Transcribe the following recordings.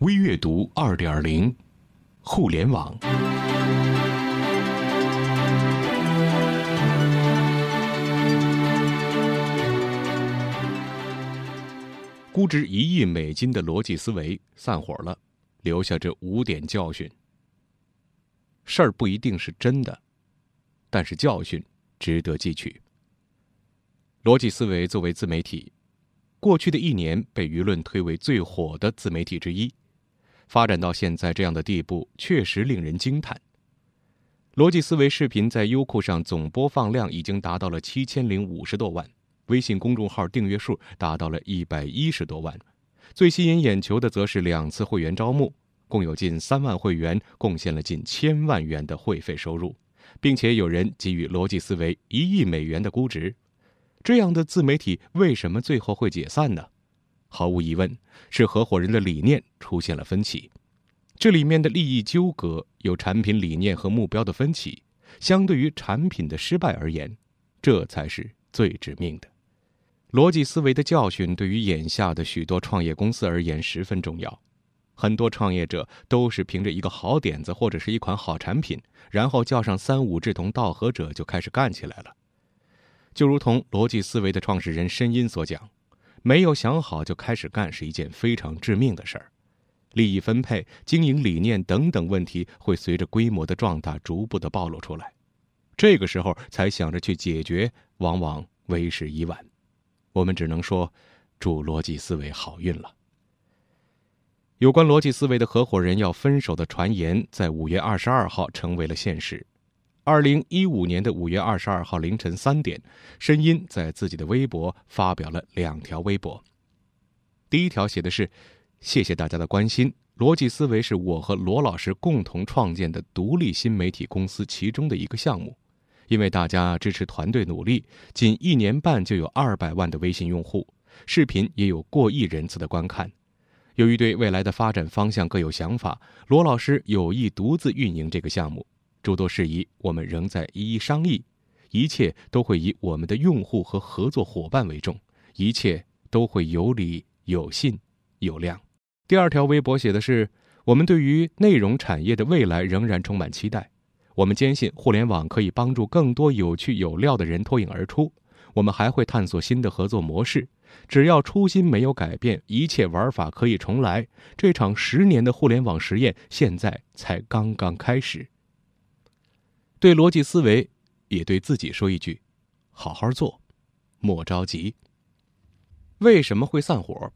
微阅读二点零，互联网。估值一亿美金的逻辑思维散伙了，留下这五点教训。事儿不一定是真的，但是教训值得汲取。逻辑思维作为自媒体，过去的一年被舆论推为最火的自媒体之一。发展到现在这样的地步，确实令人惊叹。逻辑思维视频在优酷上总播放量已经达到了七千零五十多万，微信公众号订阅数达到了一百一十多万。最吸引眼球的则是两次会员招募，共有近三万会员贡献了近千万元的会费收入，并且有人给予逻辑思维一亿美元的估值。这样的自媒体为什么最后会解散呢？毫无疑问，是合伙人的理念出现了分歧。这里面的利益纠葛，有产品理念和目标的分歧。相对于产品的失败而言，这才是最致命的。逻辑思维的教训对于眼下的许多创业公司而言十分重要。很多创业者都是凭着一个好点子或者是一款好产品，然后叫上三五志同道合者就开始干起来了。就如同逻辑思维的创始人申音所讲。没有想好就开始干是一件非常致命的事儿，利益分配、经营理念等等问题会随着规模的壮大逐步的暴露出来，这个时候才想着去解决，往往为时已晚。我们只能说，祝逻辑思维好运了。有关逻辑思维的合伙人要分手的传言，在五月二十二号成为了现实。二零一五年的五月二十二号凌晨三点，申音在自己的微博发表了两条微博。第一条写的是：“谢谢大家的关心，逻辑思维是我和罗老师共同创建的独立新媒体公司其中的一个项目。因为大家支持团队努力，仅一年半就有二百万的微信用户，视频也有过亿人次的观看。由于对未来的发展方向各有想法，罗老师有意独自运营这个项目。”诸多事宜，我们仍在一一商议，一切都会以我们的用户和合作伙伴为重，一切都会有理有信有量。第二条微博写的是：我们对于内容产业的未来仍然充满期待，我们坚信互联网可以帮助更多有趣有料的人脱颖而出。我们还会探索新的合作模式，只要初心没有改变，一切玩法可以重来。这场十年的互联网实验现在才刚刚开始。对逻辑思维，也对自己说一句：好好做，莫着急。为什么会散伙？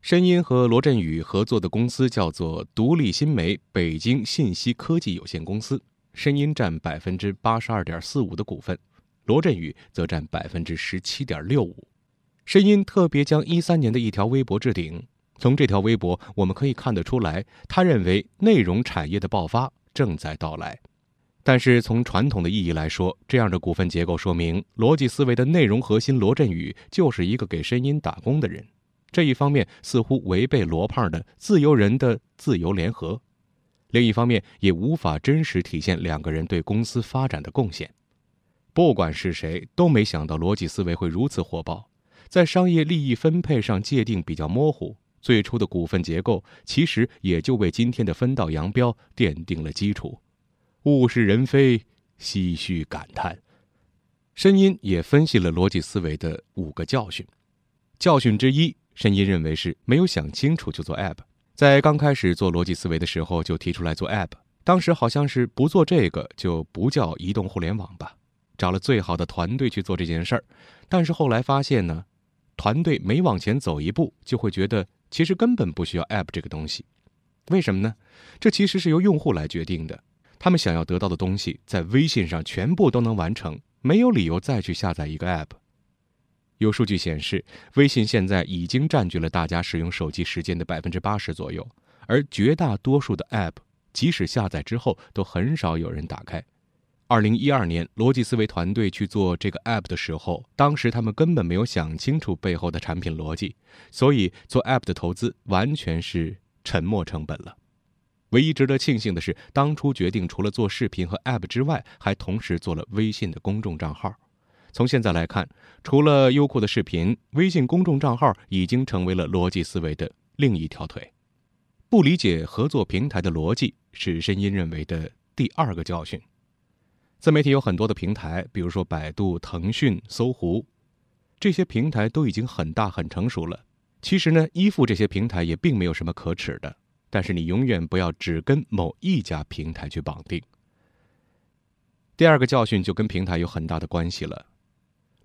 申音和罗振宇合作的公司叫做独立新媒北京信息科技有限公司，申音占百分之八十二点四五的股份，罗振宇则占百分之十七点六五。申音特别将一三年的一条微博置顶，从这条微博我们可以看得出来，他认为内容产业的爆发正在到来。但是从传统的意义来说，这样的股份结构说明逻辑思维的内容核心罗振宇就是一个给声音打工的人。这一方面似乎违背罗胖的自由人的自由联合，另一方面也无法真实体现两个人对公司发展的贡献。不管是谁，都没想到逻辑思维会如此火爆，在商业利益分配上界定比较模糊。最初的股份结构其实也就为今天的分道扬镳奠定了基础。物是人非，唏嘘感叹。申音也分析了逻辑思维的五个教训。教训之一，申音认为是没有想清楚就做 App。在刚开始做逻辑思维的时候，就提出来做 App。当时好像是不做这个就不叫移动互联网吧，找了最好的团队去做这件事儿。但是后来发现呢，团队每往前走一步，就会觉得其实根本不需要 App 这个东西。为什么呢？这其实是由用户来决定的。他们想要得到的东西，在微信上全部都能完成，没有理由再去下载一个 App。有数据显示，微信现在已经占据了大家使用手机时间的百分之八十左右，而绝大多数的 App，即使下载之后，都很少有人打开。二零一二年，逻辑思维团队去做这个 App 的时候，当时他们根本没有想清楚背后的产品逻辑，所以做 App 的投资完全是沉没成本了。唯一值得庆幸的是，当初决定除了做视频和 App 之外，还同时做了微信的公众账号。从现在来看，除了优酷的视频，微信公众账号已经成为了逻辑思维的另一条腿。不理解合作平台的逻辑是申音认为的第二个教训。自媒体有很多的平台，比如说百度、腾讯、搜狐，这些平台都已经很大很成熟了。其实呢，依附这些平台也并没有什么可耻的。但是你永远不要只跟某一家平台去绑定。第二个教训就跟平台有很大的关系了。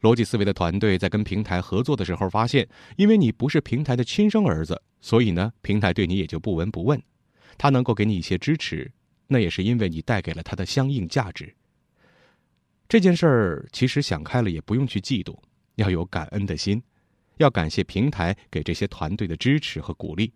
逻辑思维的团队在跟平台合作的时候，发现，因为你不是平台的亲生儿子，所以呢，平台对你也就不闻不问。他能够给你一些支持，那也是因为你带给了他的相应价值。这件事儿其实想开了也不用去嫉妒，要有感恩的心，要感谢平台给这些团队的支持和鼓励。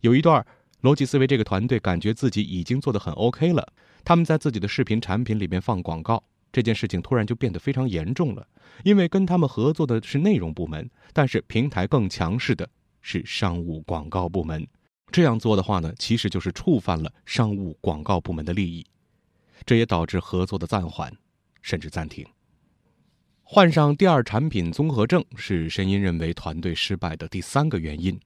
有一段。逻辑思维这个团队感觉自己已经做得很 OK 了，他们在自己的视频产品里面放广告，这件事情突然就变得非常严重了。因为跟他们合作的是内容部门，但是平台更强势的是商务广告部门。这样做的话呢，其实就是触犯了商务广告部门的利益，这也导致合作的暂缓，甚至暂停。患上第二产品综合症是申音认为团队失败的第三个原因。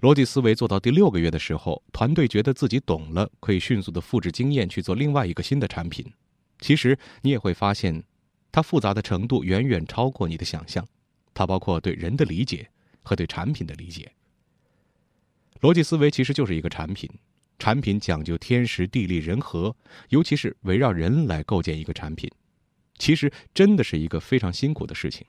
逻辑思维做到第六个月的时候，团队觉得自己懂了，可以迅速的复制经验去做另外一个新的产品。其实你也会发现，它复杂的程度远远超过你的想象。它包括对人的理解和对产品的理解。逻辑思维其实就是一个产品，产品讲究天时地利人和，尤其是围绕人来构建一个产品，其实真的是一个非常辛苦的事情。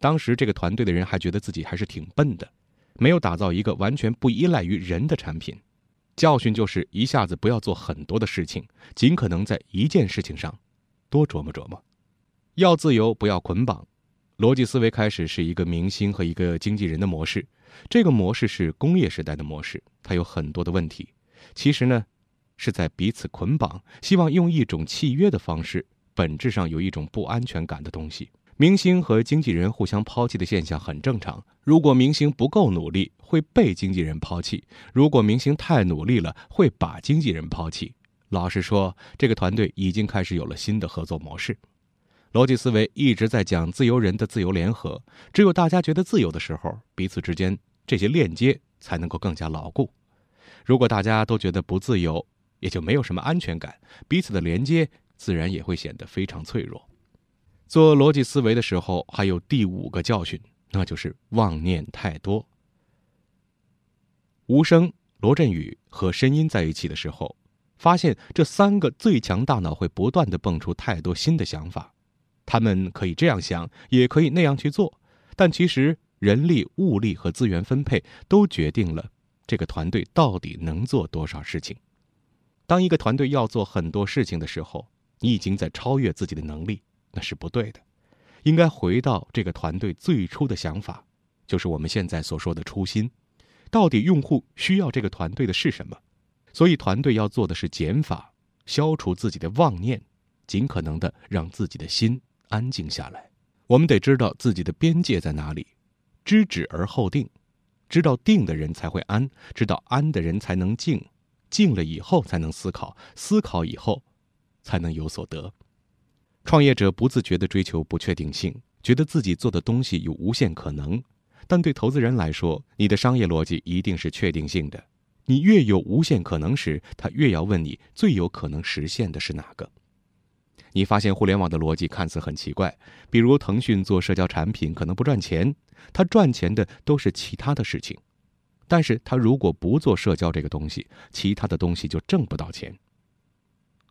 当时这个团队的人还觉得自己还是挺笨的。没有打造一个完全不依赖于人的产品，教训就是一下子不要做很多的事情，尽可能在一件事情上多琢磨琢磨。要自由，不要捆绑。逻辑思维开始是一个明星和一个经纪人的模式，这个模式是工业时代的模式，它有很多的问题。其实呢，是在彼此捆绑，希望用一种契约的方式，本质上有一种不安全感的东西。明星和经纪人互相抛弃的现象很正常。如果明星不够努力，会被经纪人抛弃；如果明星太努力了，会把经纪人抛弃。老实说，这个团队已经开始有了新的合作模式。逻辑思维一直在讲自由人的自由联合，只有大家觉得自由的时候，彼此之间这些链接才能够更加牢固。如果大家都觉得不自由，也就没有什么安全感，彼此的连接自然也会显得非常脆弱。做逻辑思维的时候，还有第五个教训，那就是妄念太多。吴声、罗振宇和申音在一起的时候，发现这三个最强大脑会不断的蹦出太多新的想法，他们可以这样想，也可以那样去做，但其实人力、物力和资源分配都决定了这个团队到底能做多少事情。当一个团队要做很多事情的时候，你已经在超越自己的能力。那是不对的，应该回到这个团队最初的想法，就是我们现在所说的初心。到底用户需要这个团队的是什么？所以团队要做的是减法，消除自己的妄念，尽可能的让自己的心安静下来。我们得知道自己的边界在哪里，知止而后定。知道定的人才会安，知道安的人才能静，静了以后才能思考，思考以后才能有所得。创业者不自觉地追求不确定性，觉得自己做的东西有无限可能。但对投资人来说，你的商业逻辑一定是确定性的。你越有无限可能时，他越要问你最有可能实现的是哪个。你发现互联网的逻辑看似很奇怪，比如腾讯做社交产品可能不赚钱，他赚钱的都是其他的事情。但是他如果不做社交这个东西，其他的东西就挣不到钱。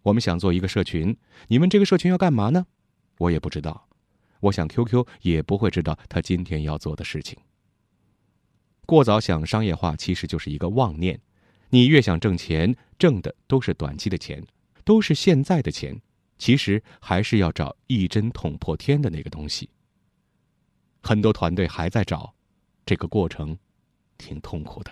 我们想做一个社群，你问这个社群要干嘛呢？我也不知道。我想 QQ 也不会知道他今天要做的事情。过早想商业化，其实就是一个妄念。你越想挣钱，挣的都是短期的钱，都是现在的钱。其实还是要找一针捅破天的那个东西。很多团队还在找，这个过程挺痛苦的。